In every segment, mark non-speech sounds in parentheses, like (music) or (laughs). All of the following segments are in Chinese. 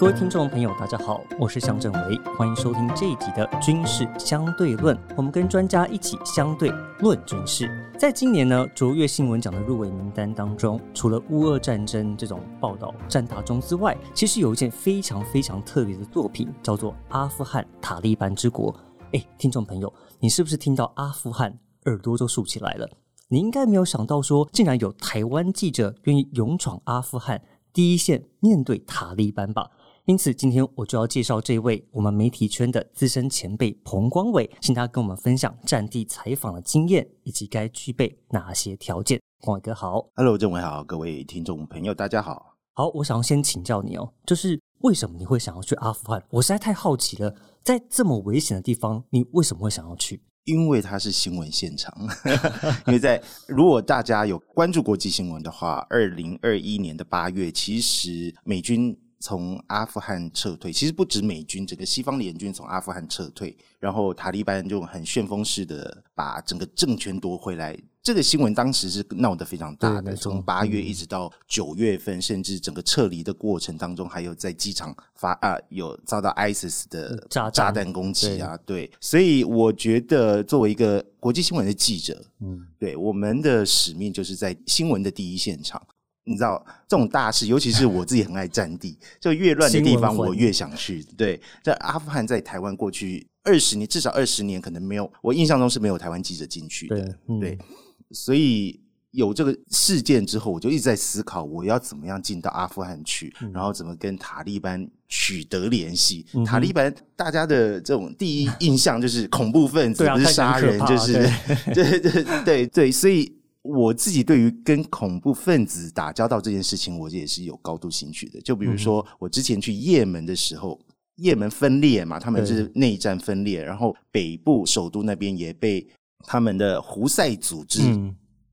各位听众朋友，大家好，我是向正维，欢迎收听这一集的《军事相对论》，我们跟专家一起相对论军事。在今年呢卓越新闻奖的入围名单当中，除了乌俄战争这种报道占大宗之外，其实有一件非常非常特别的作品，叫做《阿富汗塔利班之国》。哎，听众朋友，你是不是听到阿富汗耳朵都竖起来了？你应该没有想到说，竟然有台湾记者愿意勇闯阿富汗第一线面对塔利班吧？因此，今天我就要介绍这位我们媒体圈的资深前辈彭光伟，请他跟我们分享战地采访的经验，以及该具备哪些条件。光伟哥好，Hello，郑伟好，各位听众朋友大家好。好，我想要先请教你哦，就是为什么你会想要去阿富汗？我实在太好奇了，在这么危险的地方，你为什么会想要去？因为它是新闻现场。(laughs) 因为在如果大家有关注国际新闻的话，二零二一年的八月，其实美军。从阿富汗撤退，其实不止美军，整个西方联军从阿富汗撤退，然后塔利班就很旋风式的把整个政权夺回来。这个新闻当时是闹得非常大的，从八月一直到九月份，甚至整个撤离的过程当中，还有在机场发啊有遭到 ISIS 的炸炸弹攻击啊，对。所以我觉得作为一个国际新闻的记者，嗯，对我们的使命就是在新闻的第一现场。你知道这种大事，尤其是我自己很爱战地，就越乱的地方我越想去。对，在阿富汗，在台湾过去二十年，至少二十年，可能没有，我印象中是没有台湾记者进去的。对，所以有这个事件之后，我就一直在思考，我要怎么样进到阿富汗去，然后怎么跟塔利班取得联系。塔利班大家的这种第一印象就是恐怖分子，(laughs) 不是杀人，就是对 (laughs) 对对对，所以。我自己对于跟恐怖分子打交道这件事情，我也是有高度兴趣的。就比如说，我之前去也门的时候，也门分裂嘛，他们是内战分裂，然后北部首都那边也被他们的胡塞组织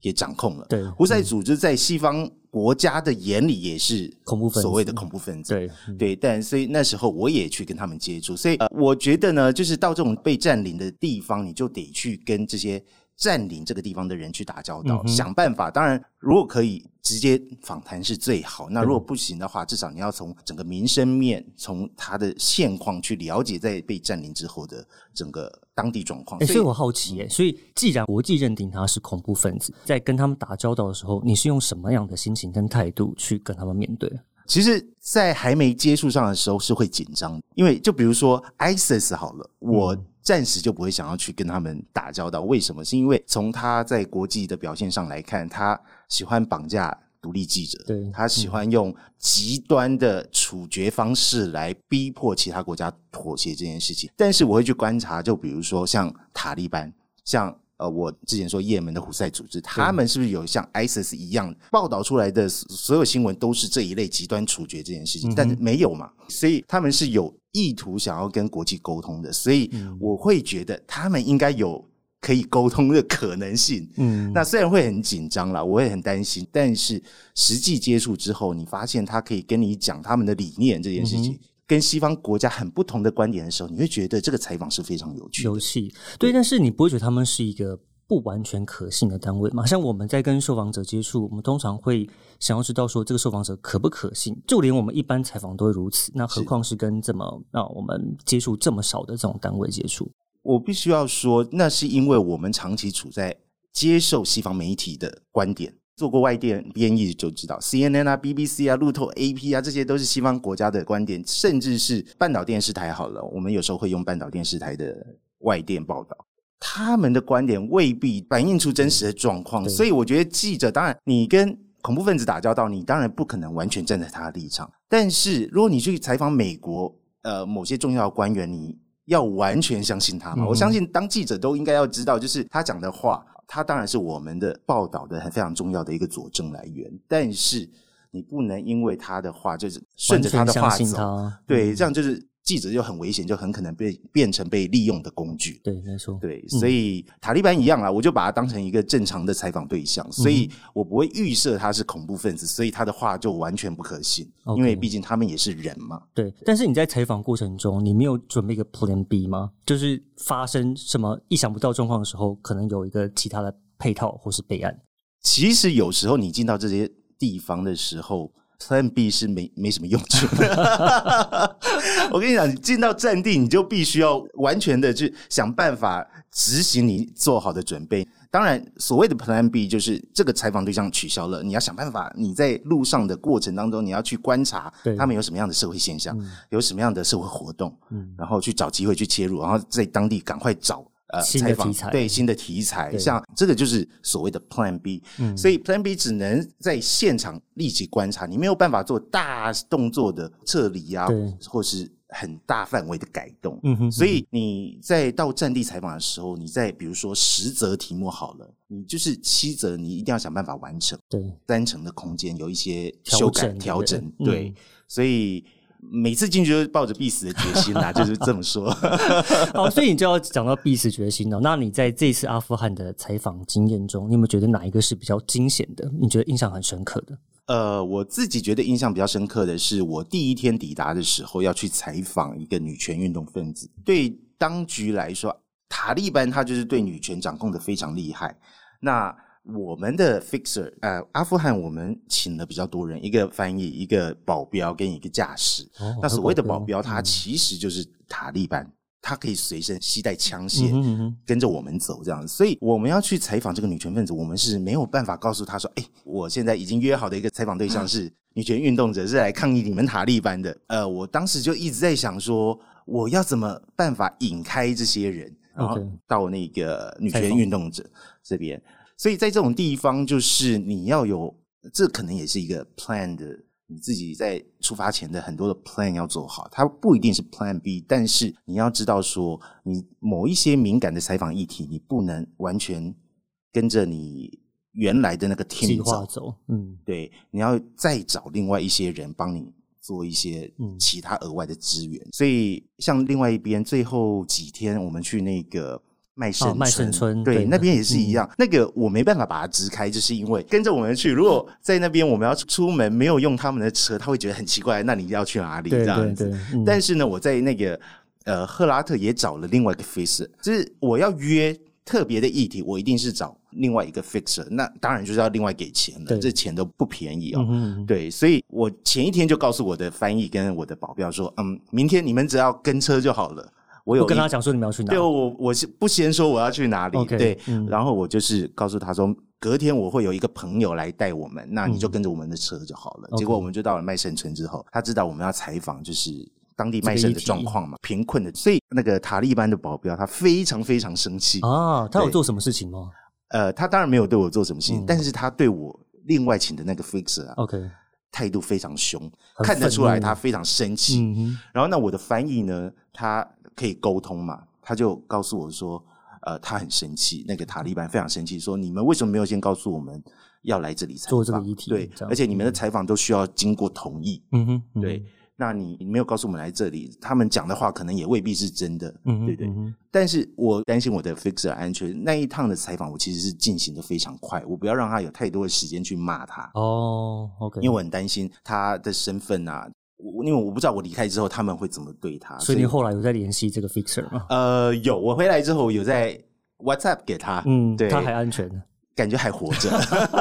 也掌控了。对，胡塞组织在西方国家的眼里也是恐怖分子，所谓的恐怖分子。对对，但所以那时候我也去跟他们接触，所以我觉得呢，就是到这种被占领的地方，你就得去跟这些。占领这个地方的人去打交道，想办法。当然，如果可以直接访谈是最好。那如果不行的话，至少你要从整个民生面，从他的现况去了解，在被占领之后的整个当地状况。所以我好奇，耶，所以既然国际认定他是恐怖分子，在跟他们打交道的时候，你是用什么样的心情跟态度去跟他们面对？其实，在还没接触上的时候是会紧张，因为就比如说 ISIS 好了，我。暂时就不会想要去跟他们打交道，为什么？是因为从他在国际的表现上来看，他喜欢绑架独立记者，对他喜欢用极端的处决方式来逼迫其他国家妥协这件事情。但是我会去观察，就比如说像塔利班，像。呃，我之前说也门的胡塞组织，他们是不是有像 ISIS 一样报道出来的所有新闻都是这一类极端处决这件事情？但是没有嘛，所以他们是有意图想要跟国际沟通的，所以我会觉得他们应该有可以沟通的可能性。嗯，那虽然会很紧张啦，我也很担心，但是实际接触之后，你发现他可以跟你讲他们的理念这件事情。跟西方国家很不同的观点的时候，你会觉得这个采访是非常有趣。有趣，对，但是你不会觉得他们是一个不完全可信的单位嘛？像我们在跟受访者接触，我们通常会想要知道说这个受访者可不可信，就连我们一般采访都会如此，那何况是跟这么那我们接触这么少的这种单位接触？我必须要说，那是因为我们长期处在接受西方媒体的观点。做过外电编译就知道，CNN 啊、BBC 啊、路透、AP 啊，这些都是西方国家的观点，甚至是半岛电视台。好了，我们有时候会用半岛电视台的外电报道，他们的观点未必反映出真实的状况。所以，我觉得记者，当然你跟恐怖分子打交道，你当然不可能完全站在他的立场。但是，如果你去采访美国呃某些重要官员，你要完全相信他吗？我相信当记者都应该要知道，就是他讲的话。他当然是我们的报道的很非常重要的一个佐证来源，但是你不能因为他的话就是顺着他的话走，对，这样就是记者就很危险，就很可能被变成被利用的工具。对，没错。对，所以塔利班一样啊，我就把他当成一个正常的采访对象，所以我不会预设他是恐怖分子，所以他的话就完全不可信，因为毕竟他们也是人嘛。对，但是你在采访过程中，你没有准备一个 Plan B 吗？就是发生什么意想不到状况的时候，可能有一个其他的配套或是备案。其实有时候你进到这些地方的时候，Plan B 是没没什么用处的。(laughs) 我跟你讲，你进到战地，你就必须要完全的去想办法执行你做好的准备。当然，所谓的 Plan B 就是这个采访对象取消了，你要想办法。你在路上的过程当中，你要去观察他们有什么样的社会现象，有什么样的社会活动，然后去找机会去切入，然后在当地赶快找。呃，采访对新的题材，像这个就是所谓的 Plan B，所以 Plan B 只能在现场立即观察，你没有办法做大动作的撤离啊，或是很大范围的改动。嗯哼，所以你在到战地采访的时候，你在比如说十则题目好了，你就是七则，你一定要想办法完成。对，单程的空间有一些修改调整，对，所以。每次进去都抱着必死的决心啦，(laughs) 就是这么说。(laughs) 好，所以你就要讲到必死决心了。那你在这次阿富汗的采访经验中，你有没有觉得哪一个是比较惊险的？你觉得印象很深刻的？呃，我自己觉得印象比较深刻的是，我第一天抵达的时候要去采访一个女权运动分子。对当局来说，塔利班他就是对女权掌控的非常厉害。那我们的 fixer，呃，阿富汗我们请了比较多人，一个翻译，一个保镖，跟一个驾驶。那所谓的保镖，他其实就是塔利班，他可以随身携带枪械，跟着我们走这样。所以我们要去采访这个女权分子，我们是没有办法告诉他说：“哎，我现在已经约好的一个采访对象 (laughs) 是女权运动者，是来抗议你们塔利班的。”呃，我当时就一直在想说，我要怎么办法引开这些人，然后到那个女权运动者这边。所以在这种地方，就是你要有，这可能也是一个 plan 的，你自己在出发前的很多的 plan 要做好。它不一定是 plan B，但是你要知道说，你某一些敏感的采访议题，你不能完全跟着你原来的那个 team 走。嗯，对，你要再找另外一些人帮你做一些其他额外的资源。所以像另外一边，最后几天我们去那个。麦盛麦盛村，对，那边也是一样。那个我没办法把它支开，就是因为跟着我们去。如果在那边我们要出门，没有用他们的车，他会觉得很奇怪。那你要去哪里这样子？但是呢，我在那个呃赫拉特也找了另外一个 fixer，就是我要约特别的议题，我一定是找另外一个 fixer。那当然就是要另外给钱了，这钱都不便宜哦。对，所以我前一天就告诉我的翻译跟我的保镖说，嗯，明天你们只要跟车就好了。我有跟他讲说你们要去哪？对，我我是不先说我要去哪里，对，然后我就是告诉他说，隔天我会有一个朋友来带我们，那你就跟着我们的车就好了。结果我们就到了麦盛村之后，他知道我们要采访就是当地麦盛的状况嘛，贫困的，所以那个塔利班的保镖他非常非常生气啊，他有做什么事情吗？呃，他当然没有对我做什么事情，但是他对我另外请的那个 fixer 啊，OK，态度非常凶，看得出来他非常生气。然后那我的翻译呢，他。可以沟通嘛？他就告诉我说，呃，他很生气，那个塔利班非常生气，说你们为什么没有先告诉我们要来这里采访？做这个议题，对，而且你们的采访都需要经过同意。嗯哼，对。那你没有告诉我们来这里，他们讲的话可能也未必是真的，嗯对对。但是我担心我的 fixer 安全，那一趟的采访我其实是进行的非常快，我不要让他有太多的时间去骂他。哦，OK，因为我很担心他的身份啊。我因为我不知道我离开之后他们会怎么对他，所以你后来有在联系这个 fixer 吗？呃，有，我回来之后有在 WhatsApp 给他，嗯，对，他还安全，感觉还活着。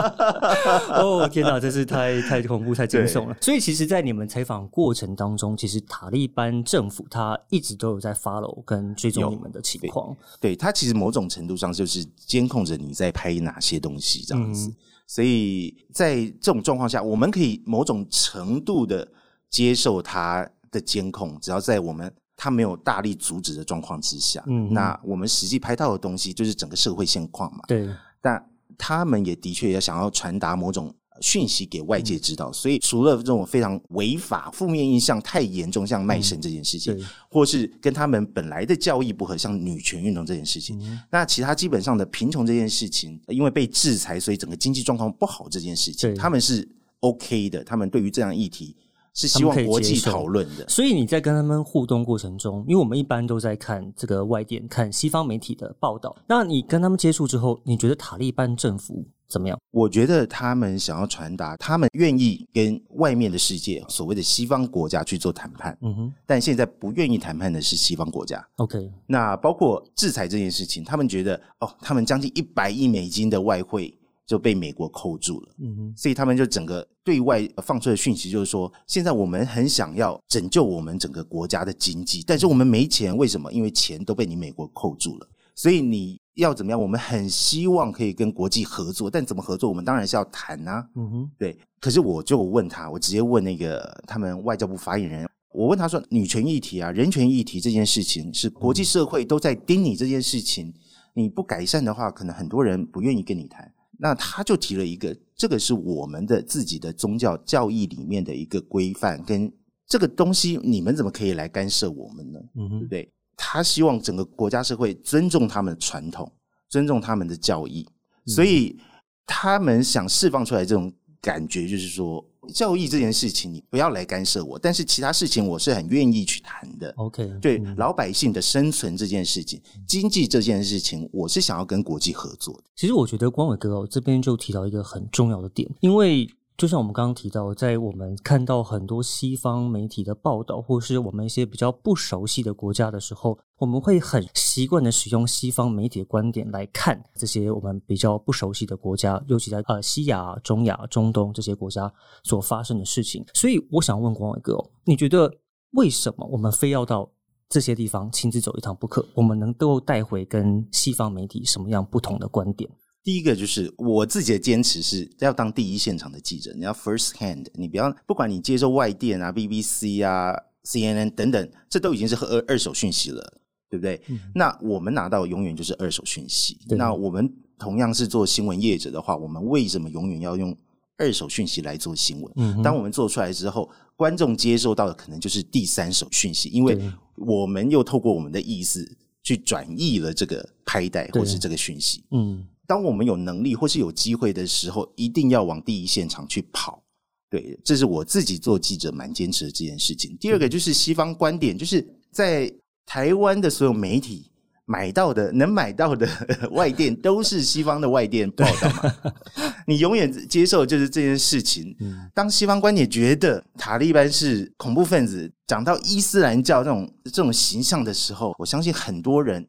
(laughs) (laughs) 哦天哪，真是太太恐怖、太惊悚了。所以其实，在你们采访过程当中，其实塔利班政府他一直都有在 follow 跟追踪你们的情况。对他其实某种程度上就是监控着你在拍哪些东西这样子。所以在这种状况下，我们可以某种程度的。接受他的监控，只要在我们他没有大力阻止的状况之下，嗯，那我们实际拍到的东西就是整个社会现况嘛。对，但他们也的确也想要传达某种讯息给外界知道，所以除了这种非常违法、负面印象太严重，像卖身这件事情，或是跟他们本来的教义不合，像女权运动这件事情，那其他基本上的贫穷这件事情，因为被制裁，所以整个经济状况不好这件事情，他们是 OK 的。他们对于这样议题。是希望国际讨论的，所以你在跟他们互动过程中，因为我们一般都在看这个外电、看西方媒体的报道。那你跟他们接触之后，你觉得塔利班政府怎么样？我觉得他们想要传达，他们愿意跟外面的世界，所谓的西方国家去做谈判。嗯哼，但现在不愿意谈判的是西方国家。OK，那包括制裁这件事情，他们觉得哦，他们将近一百亿美金的外汇。就被美国扣住了。嗯哼，所以他们就整个对外放出的讯息就是说，现在我们很想要拯救我们整个国家的经济，但是我们没钱，为什么？因为钱都被你美国扣住了。所以你要怎么样？我们很希望可以跟国际合作，但怎么合作？我们当然是要谈啊。嗯哼，对，可是我就问他，我直接问那个他们外交部发言人，我问他说：“女权议题啊，人权议题这件事情，是国际社会都在盯你这件事情，你不改善的话，可能很多人不愿意跟你谈。”那他就提了一个，这个是我们的自己的宗教教义里面的一个规范，跟这个东西，你们怎么可以来干涉我们呢？嗯，对不对？他希望整个国家社会尊重他们的传统，尊重他们的教义，所以他们想释放出来这种感觉，就是说教育这件事情你不要来干涉我，但是其他事情我是很愿意去谈的。，OK，对嗯老百姓的生存这件事情，经济这件事情，我是想要跟国际合作的。其实我觉得光伟哥哦这边就提到一个很重要的点，因为就像我们刚刚提到，在我们看到很多西方媒体的报道，或是我们一些比较不熟悉的国家的时候，我们会很习惯的使用西方媒体的观点来看这些我们比较不熟悉的国家，尤其在呃西亚、中亚、中东这些国家所发生的事情。所以我想问光伟哥，你觉得为什么我们非要到这些地方亲自走一趟不可？我们能够带回跟西方媒体什么样不同的观点？第一个就是我自己的坚持是要当第一现场的记者，你要 first hand，你不要不管你接受外电啊、BBC 啊、CNN 等等，这都已经是二二手讯息了，对不对？那我们拿到永远就是二手讯息。那我们同样是做新闻业者的话，我们为什么永远要用二手讯息来做新闻？嗯当我们做出来之后，观众接受到的可能就是第三手讯息，因为我们又透过我们的意思去转译了这个拍带或是这个讯息。嗯当我们有能力或是有机会的时候，一定要往第一现场去跑。对，这是我自己做记者蛮坚持的这件事情。第二个就是西方观点，就是在台湾的所有媒体买到的、能买到的 (laughs) 外电，都是西方的外电报道嘛。(laughs) 你永远接受就是这件事情。嗯当西方观点觉得塔利班是恐怖分子，讲到伊斯兰教这种这种形象的时候，我相信很多人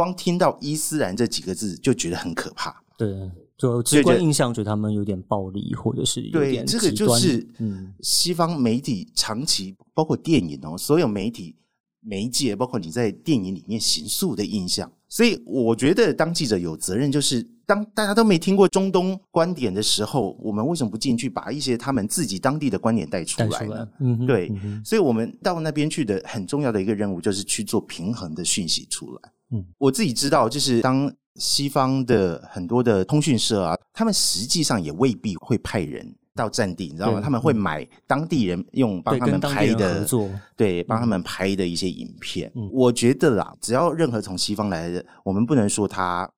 光听到伊斯兰这几个字就觉得很可怕。对，就直观对印象觉得他们有点暴力，或者是有对，点这个就是嗯西方媒体长期包括电影哦，所有媒体媒介，包括你在电影里面形塑的印象。所以我觉得当记者有责任，就是当大家都没听过中东观点的时候，我们为什么不进去把一些他们自己当地的观点带出来呢来？，嗯对嗯所以我们到那边去的很重要的一个任务，就是去做平衡的讯息出来。嗯，我自己知道，就是当西方的很多的通讯社啊，他们实际上也未必会派人到战地，你知道吗？他们会买当地人用帮，他们拍的合作，对，帮他们拍的一些影片。嗯我觉得啦，只要任何从西方来的，我们不能说他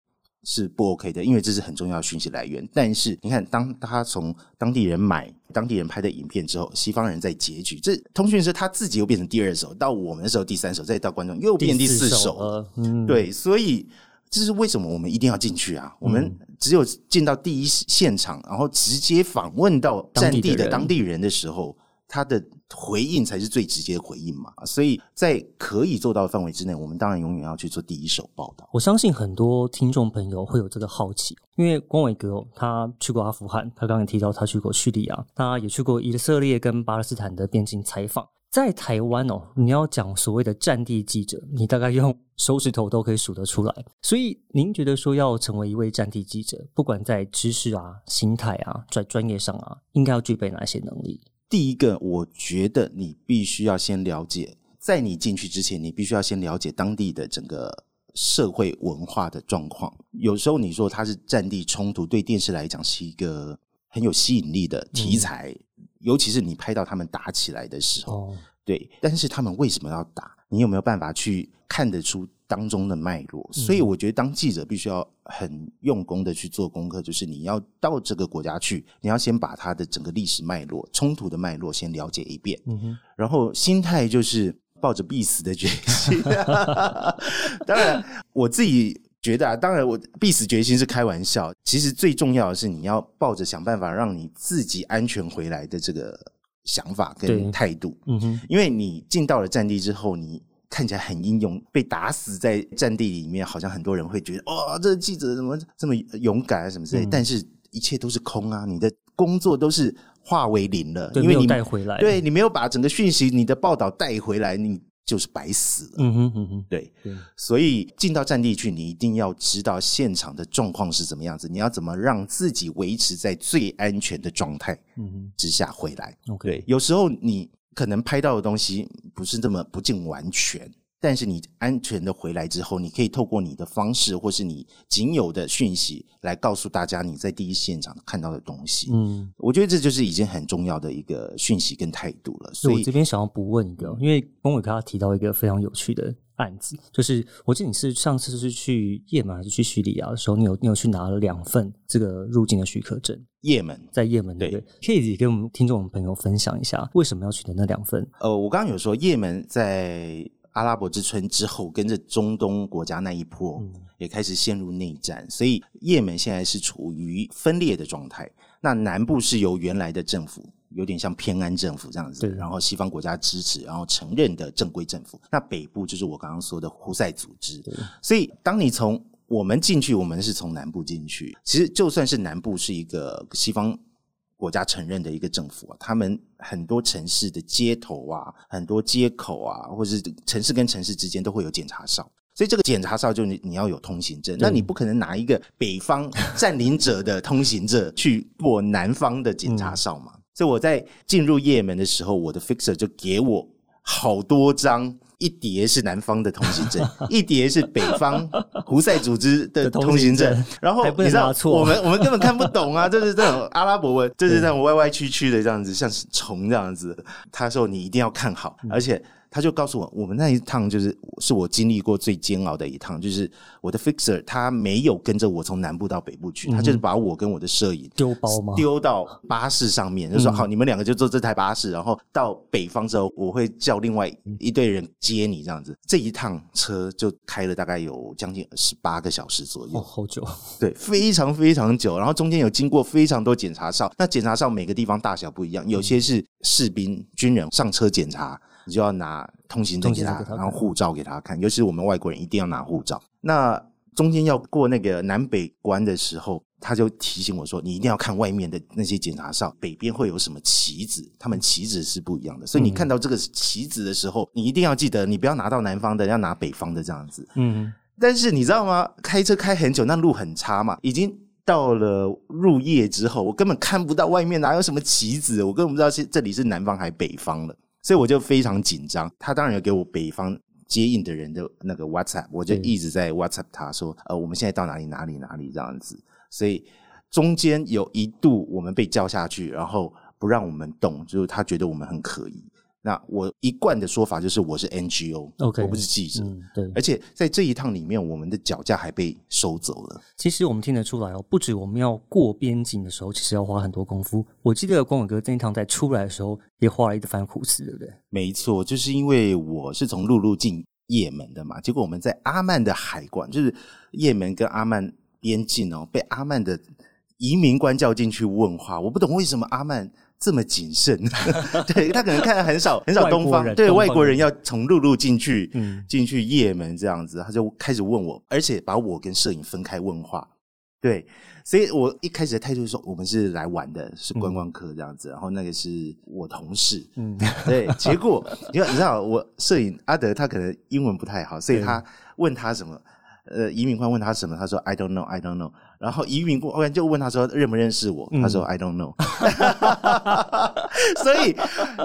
是不 OK 的，因为这是很重要的讯息来源。但是你看，当他从当地人买、当地人拍的影片之后，西方人在截取，这通讯社他自己又变成第二手，到我们的时候第三手，再到观众又变第四手手。嗯，对，所以这是为什么我们一定要进去啊？我嗯们只有进到第一现场，然后直接访问到战地的当地的人当地人的时候，他的回应才是最直接的回应嘛。所以在可以做到的范围之内，我们当然永远要去做第一手报道。我相信很多听众朋友会有这个好奇，因为光伟哥、他去过阿富汗，他刚刚提到他去过叙利亚，他也去过以色列跟巴勒斯坦的边境采访。在台湾哦，你要讲所谓的战地记者，你大概用手指头都可以数得出来。所以，您觉得说要成为一位战地记者，不管在知识啊、心态啊、在专业上啊，应该要具备哪些能力？第一个，我觉得你必须要先了解，在你进去之前，你必须要先了解当地的整个社会文化的状况。有时候你说它是战地冲突，对电视来讲是一个很有吸引力的题材，尤其是你拍到他们打起来的时候，哦，对。但是他们为什么要打？你有没有办法去看得出当中的脉络？所以我觉得当记者必须要很用功的去做功课，就是你要到这个国家去，你要先把它的整个历史脉络、冲突的脉络先了解一遍，嗯，然后心态就是抱着必死的决心。(laughs) 当然，我自己觉得啊，当然我必死决心是开玩笑。其实最重要的是，你要抱着想办法让你自己安全回来的这个想法跟态度。嗯哼，因为你进到了战地之后，你看起来很英勇，被打死在战地里面，好像很多人会觉得，哦、这个记者怎么这么勇敢啊，什么之类。嗯但是一切都是空啊，你的工作都是化为零了，因为你带回来，对你没有把整个讯息、你的报道带回来，你就是白死了。嗯哼嗯哼，对，对，所以进到战地去，你一定要知道现场的状况是怎么样子，你要怎么让自己维持在最安全的状态嗯哼之下回来。，OK，对，有时候你可能拍到的东西不是这么不尽完全，但是你安全的回来之后，你可以透过你的方式或是你仅有的讯息来告诉大家你在第一现场看到的东西。嗯。我觉得这就是已经很重要的一个讯息跟态度了。所以我这边想要补问一个，因为龚伟刚刚提到一个非常有趣的案子，就是我记得你是上次是去也门还是去叙利亚的时候，你有你有去拿了两份这个入境的许可证，也门，在也门对？可以给我们听众朋友分享一下，为什么要取得那两份？呃，我刚刚有说，也门在阿拉伯之春之后，跟着中东国家那一波，嗯也开始陷入内战，所以也门现在是处于分裂的状态。那南部是由原来的政府，有点像偏安政府这样子，然后西方国家支持，然后承认的正规政府。那北部就是我刚刚说的胡塞组织。所以，当你从我们进去，我们是从南部进去。其实，就算是南部是一个西方国家承认的一个政府啊，他们很多城市的街头啊，很多街口啊，或是城市跟城市之间都会有检查哨。所以这个检查哨就你你要有通行证，那你不可能拿一个北方占领者的通行证去过南方的检查哨嘛。所以我在进入夜门的时候，我的 fixer 就给我好多张。一叠是南方的通行证，(laughs) 一叠是北方胡塞组织的通行证，然后你知道我们我们根本看不懂啊，就是这种阿拉伯文，(laughs) 就是这种歪歪曲曲的这样子，像是虫这样子。他说你一定要看好，而且他就告诉我，我们那一趟就是是我经历过最煎熬的一趟，就是我的 fixer 他没有跟着我从南部到北部去，他就是把我跟我的摄影丢包吗？丢到巴士上面，就说好，你们两个就坐这台巴士，然后到北方之后，我会叫另外一队人接你，这样子。这一趟车就开了大概有将近十八个小时左右，哦，好久，对，非常非常久。然后中间有经过非常多检查哨，那检查哨每个地方大小不一样，有些是士兵、军人上车检查，你就要拿通行证给他然后护照给他看。尤其是我们外国人一定要拿护照。那中间要过那个南北关的时候，他就提醒我说：“你一定要看外面的那些检查哨，北边会有什么旗子，他们旗子是不一样的。所以你看到这个旗子的时候，你一定要记得，你不要拿到南方的，要拿北方的这样子。嗯，但是你知道吗？开车开很久，那路很差嘛，已经到了入夜之后，我根本看不到外面哪有什么旗子，我根本不知道是这里是南方还北方了，所以我就非常紧张。他当然有给我北方接应的人的那个 WhatsApp，我就一直在 WhatsApp 他说，呃，我们现在到哪里哪里哪里这样子，所以中间有一度我们被叫下去，然后不让我们动，就是他觉得我们很可疑。那我一贯的说法就是我是 NGO，OK 我不是记者。嗯，对。而且在这一趟里面，我们的脚架还被收走了。其实我们听得出来哦，不止我们要过边境的时候，其实要花很多功夫。我记得光伟哥这一趟在出来的时候，也花了一番苦思，对不对？没错，就是因为我是从陆路进也门的嘛，结果我们在阿曼的海关，就是也门跟阿曼边境哦，被阿曼的移民官叫进去问话。我不懂为什么阿曼这么谨慎，(laughs) 对他可能看很少很少东方对外国人要从陆路进去，嗯进去也门这样子，他就开始问我，而且把我跟摄影分开问话。对，所以我一开始的态度是说，我们是来玩的，是观光客这样子。然后那个是我同事，嗯，对，结果 (laughs) 你知道，你知道我摄影阿德他可能英文不太好，所以他问他什么，呃，移民官问他什么，他说 I don't know, I don't know。然后移民官就问他说认不认识我，他说 I don't know。(laughs) 所以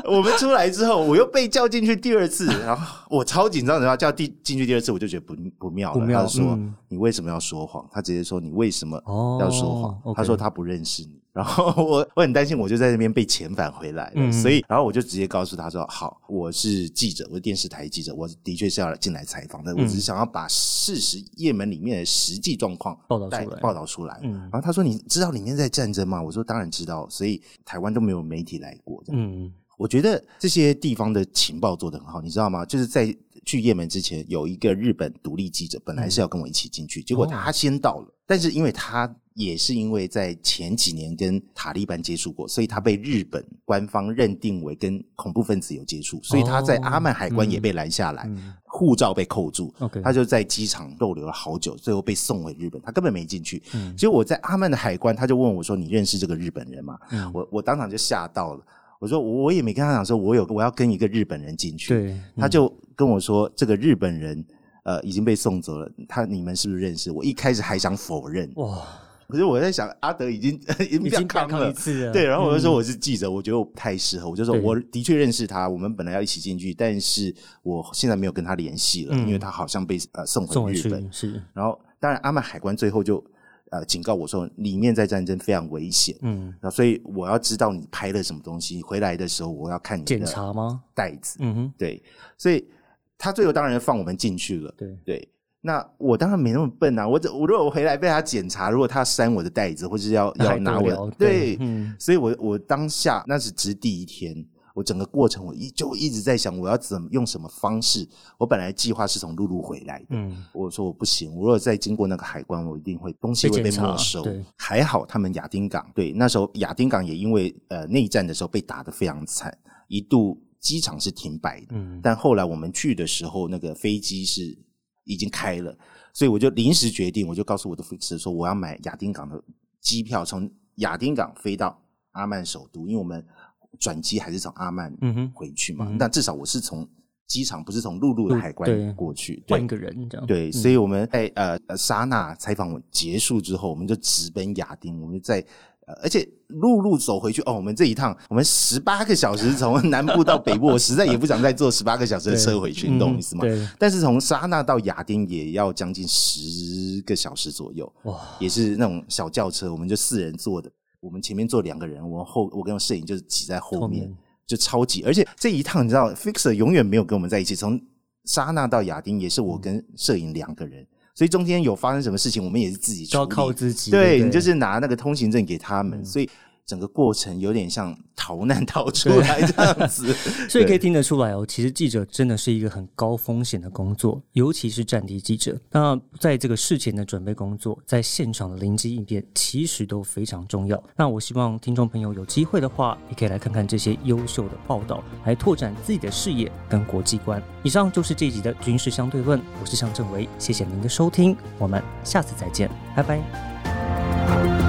我们出来之后，我又被叫进去第二次，然后我超紧张的，然后叫第进去第二次，我就觉得不不妙了。不妙他就说、嗯你为什么要说谎？他直接说你为什么哦要说谎他说他不认识你。然后我我很担心，我就在那边被遣返回来了，嗯所以然后我就直接告诉他说：“好，我是记者，我是电视台记者，我的确是要进来采访的，我只是想要把事实也门里面的实际状况带报道出来报道出来。嗯然后他说：“你知道里面在战争吗？”我说：“当然知道，所以台湾都没有媒体来过。”嗯我觉得这些地方的情报做得很好，你知道吗？就是在去也门之前，有一个日本独立记者，本来是要跟我一起进去，结果他先到了，但是因为他也是因为在前几年跟塔利班接触过，所以他被日本官方认定为跟恐怖分子有接触，所以他在阿曼海关也被拦下来。护照被扣住。他就在机场逗留了好久，最后被送回日本，他根本没进去。嗯结果我在阿曼的海关，他就问我说：“你认识这个日本人吗？”嗯我我当场就吓到了，我说我我也没跟他讲说我有我要跟一个日本人进去，对，他就跟我说这个日本人呃已经被送走了，他你们是不是认识？我一开始还想否认，哇，可是我在想阿德已经 (laughs) 已经已经康了一。次了，对，然后我就说嗯我是记者，我觉得我不太适合，我就说我的确认识他，我们本来要一起进去，但是我现在没有跟他联系了，嗯因为他好像被呃送送回日本。是，然后当然阿曼海关最后就呃警告我说，里面在战争非常危险，嗯，那所以我要知道你拍了什么东西，回来的时候我要看你检的查吗？袋子。嗯哼，对，所以他最后当然放我们进去了。对，对，那我当然没那么笨啊！我只我如果我回来被他检查，如果他删我的袋子，或者要要拿我，对，嗯，所以我我当下那是只第一天，我整个过程我一就一直在想，我要怎么用什么方式。我本来计划是从陆路回来的，嗯，我说我不行，我如果再经过那个海关，我一定会东西会被没收对。还好他们亚丁港，对，那时候亚丁港也因为呃内战的时候被打得非常惨，一度机场是停摆的。嗯，但后来我们去的时候，那个飞机是已经开了，所以我就临时决定，我就告诉我的 fixer 说，我要买亚丁港的机票，从亚丁港飞到阿曼首都，因为我们转机还是从阿曼回去嘛。嗯哼那至少我是从机场，不是从陆路的海对关过去。对换一个人这样，对，嗯所以我们在呃呃莎娜采访结束之后，我们就直奔亚丁，我们在。呃而且陆路走回去哦，我们这一趟我们十八个小时从南部到北部，我实在也不想再坐十八个小时的车回去，你懂我意思吗？但是从莎娜到亚丁也要将近十个小时左右，哇，也是那种小轿车，我们就四人坐的，我们前面坐两个人，我后我跟摄影就是挤在后面，就超级，而且这一趟你知道，Fixer 永远没有跟我们在一起，从莎娜到亚丁也是我跟摄影两个人，所以中间有发生什么事情，我们也是自己要理，靠自己，对不你就是拿那个通行证给他们，嗯。所以整个过程有点像逃难逃出来这样子，(laughs) 所以可以听得出来哦，其实记者真的是一个很高风险的工作，尤其是战地记者。那在这个事前的准备工作，在现场的临机应变，其实都非常重要。那我希望听众朋友有机会的话，也可以来看看这些优秀的报道，来拓展自己的视野跟国际观。以上就是这一集的军事相对论，我是向正维，谢谢您的收听，我们下次再见，拜拜。